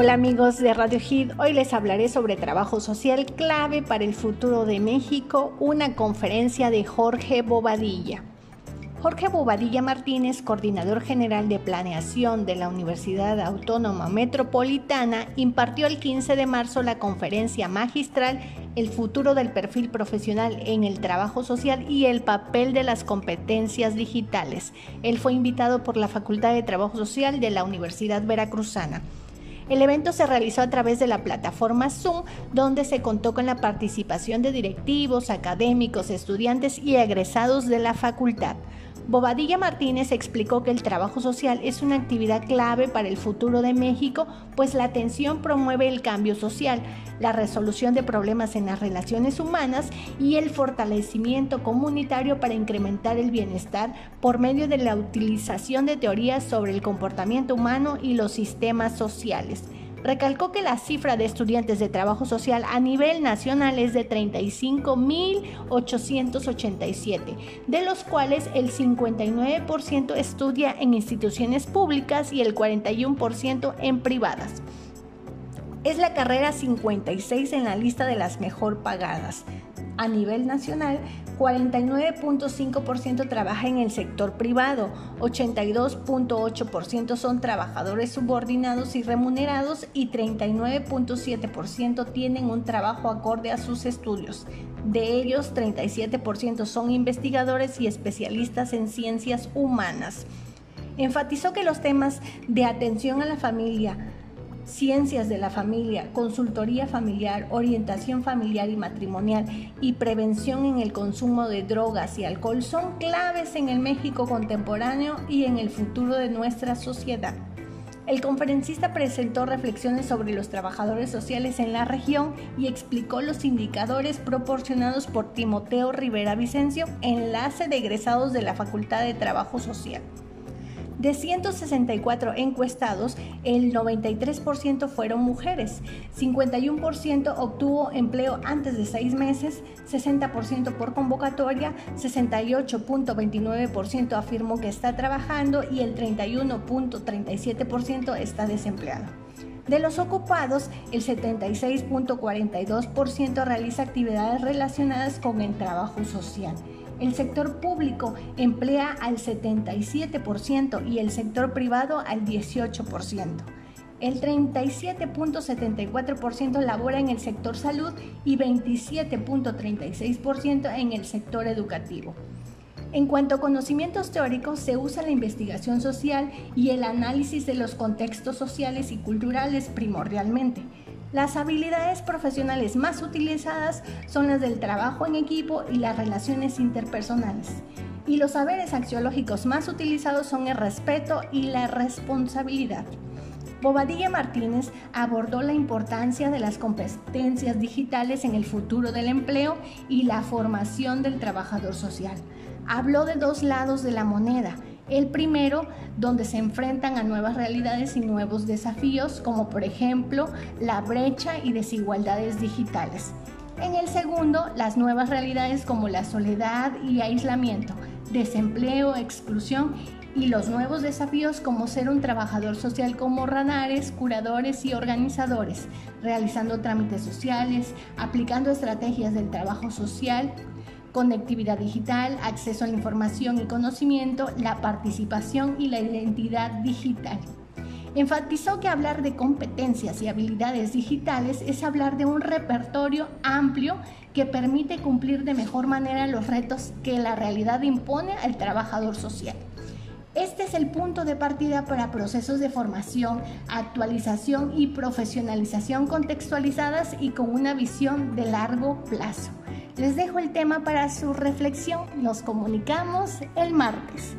Hola amigos de Radio Hit, hoy les hablaré sobre trabajo social clave para el futuro de México, una conferencia de Jorge Bobadilla. Jorge Bobadilla Martínez, coordinador general de planeación de la Universidad Autónoma Metropolitana, impartió el 15 de marzo la conferencia magistral El futuro del perfil profesional en el trabajo social y el papel de las competencias digitales. Él fue invitado por la Facultad de Trabajo Social de la Universidad Veracruzana. El evento se realizó a través de la plataforma Zoom, donde se contó con la participación de directivos, académicos, estudiantes y egresados de la facultad. Bobadilla Martínez explicó que el trabajo social es una actividad clave para el futuro de México, pues la atención promueve el cambio social, la resolución de problemas en las relaciones humanas y el fortalecimiento comunitario para incrementar el bienestar por medio de la utilización de teorías sobre el comportamiento humano y los sistemas sociales. Recalcó que la cifra de estudiantes de trabajo social a nivel nacional es de 35.887, de los cuales el 59% estudia en instituciones públicas y el 41% en privadas. Es la carrera 56 en la lista de las mejor pagadas. A nivel nacional, 49.5% trabaja en el sector privado, 82.8% son trabajadores subordinados y remunerados y 39.7% tienen un trabajo acorde a sus estudios. De ellos, 37% son investigadores y especialistas en ciencias humanas. Enfatizó que los temas de atención a la familia, ciencias de la familia, consultoría familiar, orientación familiar y matrimonial y prevención en el consumo de drogas y alcohol son claves en el México contemporáneo y en el futuro de nuestra sociedad. El conferencista presentó reflexiones sobre los trabajadores sociales en la región y explicó los indicadores proporcionados por Timoteo Rivera Vicencio, enlace de egresados de la Facultad de Trabajo Social. De 164 encuestados, el 93% fueron mujeres, 51% obtuvo empleo antes de seis meses, 60% por convocatoria, 68.29% afirmó que está trabajando y el 31.37% está desempleado. De los ocupados, el 76.42% realiza actividades relacionadas con el trabajo social. El sector público emplea al 77% y el sector privado al 18%. El 37.74% labora en el sector salud y 27.36% en el sector educativo. En cuanto a conocimientos teóricos, se usa la investigación social y el análisis de los contextos sociales y culturales primordialmente. Las habilidades profesionales más utilizadas son las del trabajo en equipo y las relaciones interpersonales. Y los saberes axiológicos más utilizados son el respeto y la responsabilidad. Bobadilla Martínez abordó la importancia de las competencias digitales en el futuro del empleo y la formación del trabajador social. Habló de dos lados de la moneda, el primero, donde se enfrentan a nuevas realidades y nuevos desafíos, como por ejemplo la brecha y desigualdades digitales. En el segundo, las nuevas realidades como la soledad y aislamiento, desempleo, exclusión y los nuevos desafíos como ser un trabajador social como ranares, curadores y organizadores, realizando trámites sociales, aplicando estrategias del trabajo social, conectividad digital, acceso a información y conocimiento, la participación y la identidad digital. Enfatizó que hablar de competencias y habilidades digitales es hablar de un repertorio amplio que permite cumplir de mejor manera los retos que la realidad impone al trabajador social. Este es el punto de partida para procesos de formación, actualización y profesionalización contextualizadas y con una visión de largo plazo. Les dejo el tema para su reflexión. Nos comunicamos el martes.